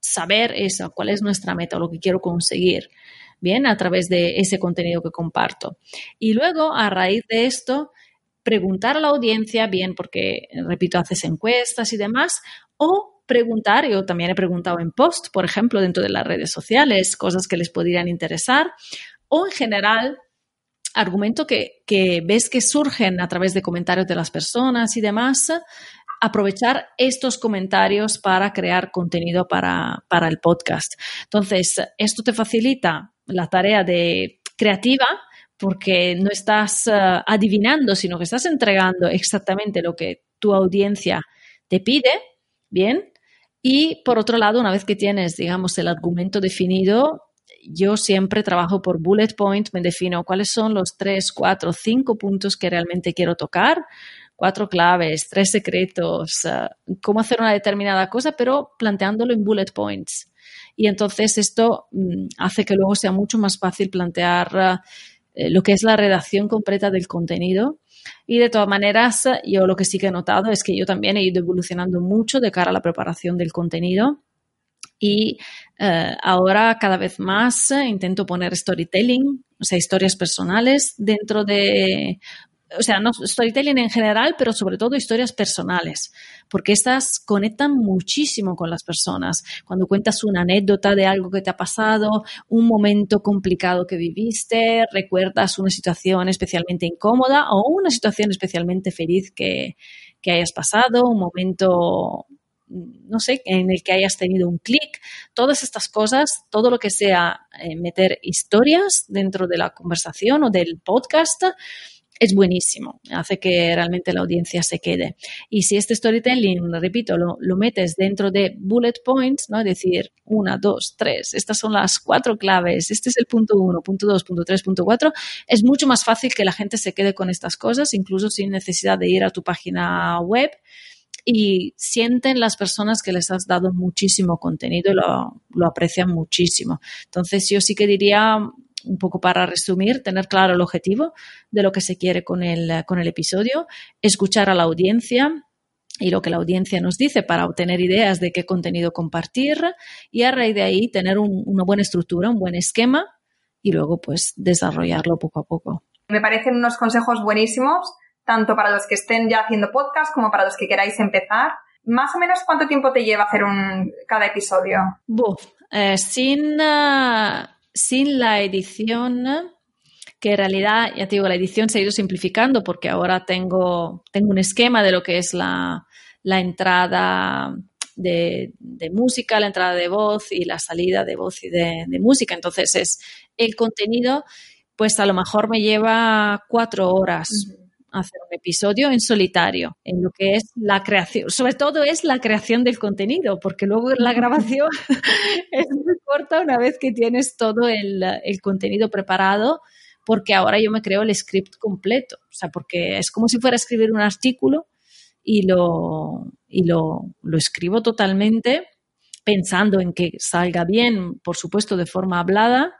saber eso, cuál es nuestra meta, lo que quiero conseguir, bien, a través de ese contenido que comparto. Y luego, a raíz de esto, preguntar a la audiencia, bien, porque, repito, haces encuestas y demás, o preguntar, yo también he preguntado en post, por ejemplo, dentro de las redes sociales, cosas que les podrían interesar, o en general argumento que, ves que surgen a través de comentarios de las personas y demás, aprovechar estos comentarios para crear contenido para, el podcast. Entonces, esto te facilita la tarea de creativa porque no estás eh, adivinando, sino que estás entregando exactamente lo que tu audiencia te pide, ¿bien? Y por otro lado, una vez que tienes, digamos, el argumento definido, yo siempre trabajo por bullet point, me defino cuáles son los tres, cuatro, cinco puntos que realmente quiero tocar, cuatro claves, tres secretos, eh, cómo hacer una determinada cosa, pero planteándolo en bullet points. Y entonces esto mm, hace que luego sea mucho más fácil plantear eh, lo que es la redacción completa del contenido. Y de todas maneras, yo lo que sí que he notado es que yo también he ido evolucionando mucho de cara a la preparación del contenido y eh, ahora cada vez más eh, intento poner storytelling, o sea, historias personales dentro de, o sea, no storytelling en general, pero sobre todo historias personales, porque estas conectan muchísimo con las personas. Cuando cuentas una anécdota de algo que te ha pasado, un momento complicado que viviste, recuerdas una situación especialmente incómoda o una situación especialmente feliz que, que hayas pasado, un momento no sé, en el que hayas tenido un clic, todas estas cosas, todo lo que sea eh, meter historias dentro de la conversación o del podcast, es buenísimo, hace que realmente la audiencia se quede. Y si este storytelling, repito, lo, lo, metes dentro de bullet points, ¿no? Es decir, una, dos, tres, estas son las cuatro claves, este es el punto uno, punto dos, punto tres, punto cuatro, es mucho más fácil que la gente se quede con estas cosas, incluso sin necesidad de ir a tu página web y sienten las personas que les has dado muchísimo contenido y lo, aprecian muchísimo. Entonces yo sí que diría un poco para resumir, tener claro el objetivo de lo que se quiere con el, con el episodio, escuchar a la audiencia y lo que la audiencia nos dice para obtener ideas de qué contenido compartir y a raíz de ahí tener una buena estructura, un buen esquema y luego pues desarrollarlo poco a poco. Me parecen unos consejos buenísimos tanto para los que estén ya haciendo podcast como para los que queráis empezar. Más o menos cuánto tiempo te lleva hacer un, cada episodio? Eh, sin, eh, sin la edición, que en realidad, ya te digo, la edición se ha ido simplificando porque ahora tengo, tengo un esquema de lo que es la, entrada de, música, la entrada de voz y la salida de voz y de, de, música. Entonces es el contenido, pues a lo mejor me lleva cuatro horas hacer un episodio en solitario, en lo que es la creación, sobre todo es la creación del contenido, porque luego la grabación [laughs] es muy corta una vez que tienes todo el, contenido preparado, porque ahora yo me creo el script completo, o sea, porque es como si fuera a escribir un artículo y lo, y lo, lo escribo totalmente pensando en que salga bien, por supuesto, de forma hablada,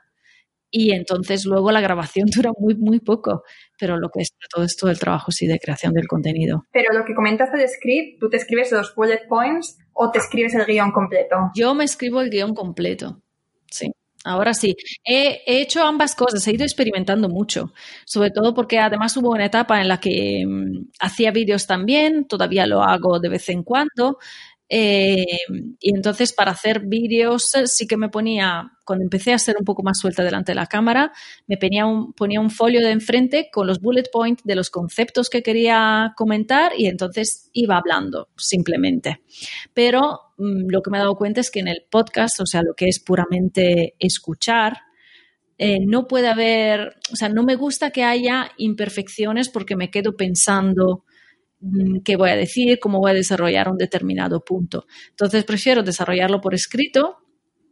y entonces luego la grabación [laughs] dura muy, muy poco, pero lo que es todo esto del trabajo sí de creación del contenido. Pero lo que comentas del script, ¿tú te escribes los bullet points o te escribes el guion completo? Yo me escribo el guion completo, sí. Ahora sí, he, hecho ambas cosas, he ido experimentando mucho, sobre todo porque además hubo una etapa en la que mm, hacía vídeos también, todavía lo hago de vez en cuando, eh, y entonces para hacer vídeos eh, sí que me ponía, cuando empecé a ser un poco más suelta delante de la cámara, me ponía un, folio de enfrente con los bullet points de los conceptos que quería comentar y entonces iba hablando simplemente. Pero mm, lo que me he dado cuenta es que en el podcast, o sea, lo que es puramente escuchar, eh, no puede haber, o sea, no me gusta que haya imperfecciones porque me quedo pensando qué voy a decir, cómo voy a desarrollar un determinado punto. Entonces prefiero desarrollarlo por escrito,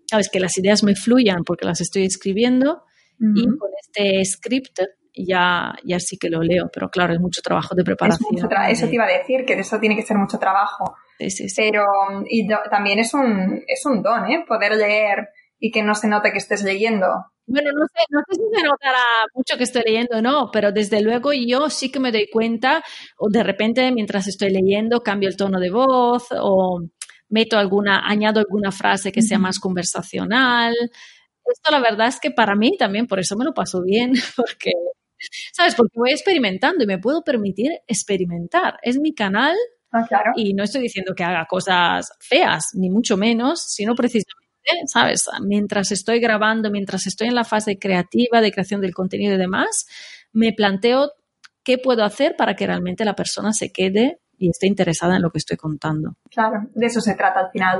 sabes, que las ideas me fluyan porque las estoy escribiendo y con este script ya, ya sí que lo leo, pero claro, es mucho trabajo de preparación. eso te iba a decir, que eso tiene que ser mucho trabajo. Sí, sí, sí. Pero y también es un, es un don, ¿eh? Poder leer y que no se note que estés leyendo. Bueno, no sé, no sé si se notará mucho que estoy leyendo o no, pero desde luego yo sí que me doy cuenta, o de repente mientras estoy leyendo cambio el tono de voz o meto alguna, añado alguna frase que sea más conversacional. Esto la verdad es que para mí también, por eso me lo paso bien, [laughs] porque, ¿sabes? Porque voy experimentando y me puedo permitir experimentar. Es mi canal ah, claro. y no estoy diciendo que haga cosas feas, ni mucho menos, sino precisamente ¿sabes? Mientras estoy grabando, mientras estoy en la fase creativa de creación del contenido y demás, me planteo qué puedo hacer para que realmente la persona se quede y esté interesada en lo que estoy contando. Claro, de eso se trata al final.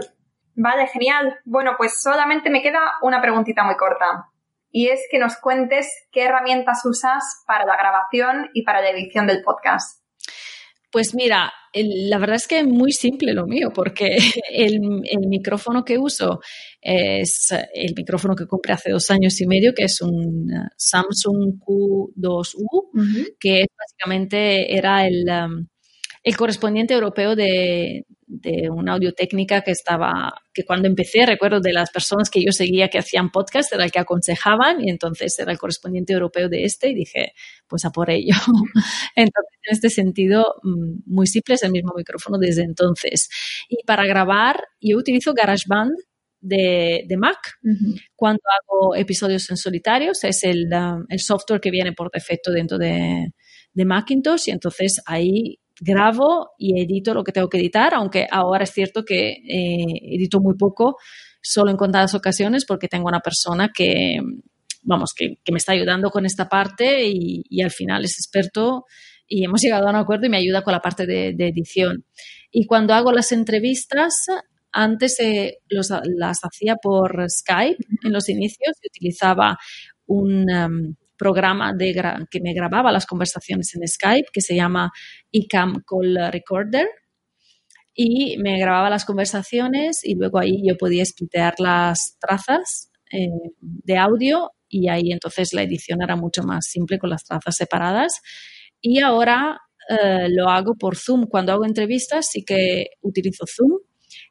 Vale, genial. Bueno, pues solamente me queda una preguntita muy corta. Y es que nos cuentes qué herramientas usas para la grabación y para la edición del podcast. Pues mira, la verdad es que es muy simple lo mío, porque [laughs] el, micrófono que uso es el micrófono que compré hace dos años y medio, que es un uh, Samsung Q2U, que básicamente era el, um, el correspondiente europeo de, de una audio técnica que estaba, que cuando empecé, recuerdo de las personas que yo seguía que hacían podcast, era el que aconsejaban y entonces era el correspondiente europeo de este y dije, pues a por ello. [laughs] entonces, en este sentido, mm, muy simple, es el mismo micrófono desde entonces. Y para grabar, yo utilizo GarageBand de, de Mac. Cuando hago episodios en solitarios, es el, um, el, software que viene por defecto dentro de, de Macintosh y entonces ahí grabo y edito lo que tengo que editar, aunque ahora es cierto que eh, edito muy poco, solo en contadas ocasiones, porque tengo una persona que, vamos, que, me está ayudando con esta parte y, al final es experto y hemos llegado a un acuerdo y me ayuda con la parte de, edición. Y cuando hago las entrevistas, antes eh, las hacía por Skype en los inicios y utilizaba un, um, programa que me grababa las conversaciones en Skype que se llama iCam Call Recorder y me grababa las conversaciones y luego ahí yo podía splitear las trazas eh, de audio y ahí entonces la edición era mucho más simple con las trazas separadas y ahora eh, lo hago por Zoom. Cuando hago entrevistas sí que utilizo Zoom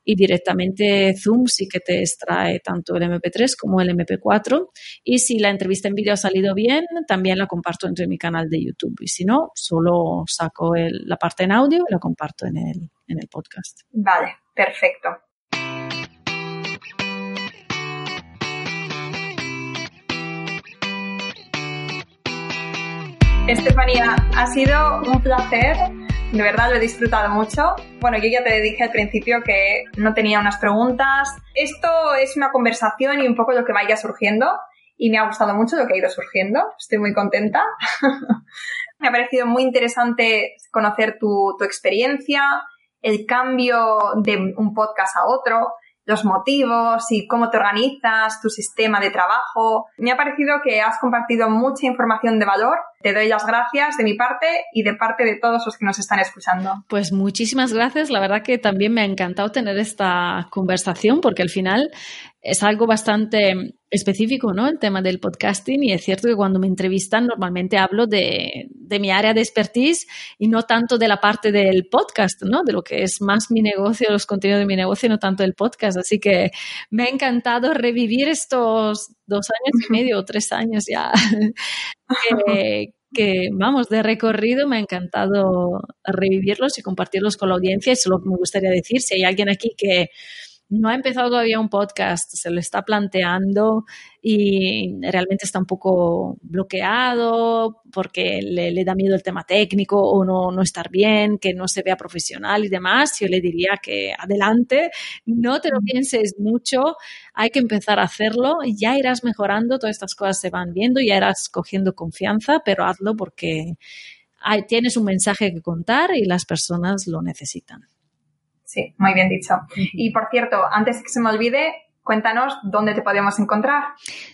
y directamente Zoom sí que te extrae tanto el MP3 como el MP4 y si la entrevista en vídeo ha salido bien, también la comparto entre mi canal de YouTube y si no, solo saco la parte en audio y la comparto en el, en el podcast. Vale, perfecto. Estefanía, ha sido un placer de verdad lo he disfrutado mucho. Bueno, yo ya te dije al principio que no tenía unas preguntas. Esto es una conversación y un poco lo que vaya surgiendo. Y me ha gustado mucho lo que ha ido surgiendo. Estoy muy contenta. [laughs] me ha parecido muy interesante conocer tu, tu experiencia, el cambio de un podcast a otro, los motivos y cómo te organizas, tu sistema de trabajo. Me ha parecido que has compartido mucha información de valor. Te doy las gracias de mi parte y de parte de todos los que nos están escuchando. Pues muchísimas gracias. La verdad que también me ha encantado tener esta conversación porque al final es algo bastante específico, ¿no? El tema del podcasting y es cierto que cuando me entrevistan normalmente hablo de, de, mi área de expertise y no tanto de la parte del podcast, ¿no? De lo que es más mi negocio, los contenidos de mi negocio, no tanto el podcast. Así que me ha encantado revivir estos dos años y medio o tres años ya que, que, vamos, de recorrido, me ha encantado revivirlos y compartirlos con la audiencia. Eso es lo que me gustaría decir. Si hay alguien aquí que no ha empezado todavía un podcast, se lo está planteando y realmente está un poco bloqueado porque le, da miedo el tema técnico o no, no, estar bien, que no se vea profesional y demás, yo le diría que adelante, no te lo pienses mucho, hay que empezar a hacerlo, ya irás mejorando, todas estas cosas se van viendo, ya irás cogiendo confianza, pero hazlo porque tienes un mensaje que contar y las personas lo necesitan. Sí, muy bien dicho. Y por cierto, antes que se me olvide, Cuéntanos dónde te podemos encontrar.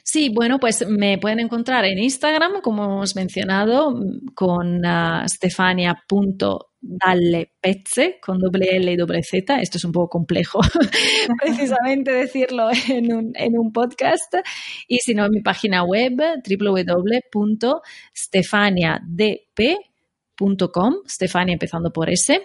Sí, bueno, pues me pueden encontrar en Instagram, como hemos mencionado, con uh, stefania.dallepezze, con doble L y doble Z. Esto es un poco complejo, [laughs] precisamente [laughs] decirlo en un, en un podcast. Y si no, en mi página web, www.stefaniadp.com, Stefania empezando por S.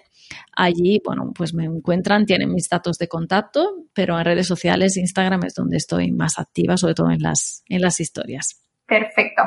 Allí, bueno, pues me encuentran, tienen mis datos de contacto, pero en redes sociales, Instagram es donde estoy más activa, sobre todo en las, en las historias. Perfecto.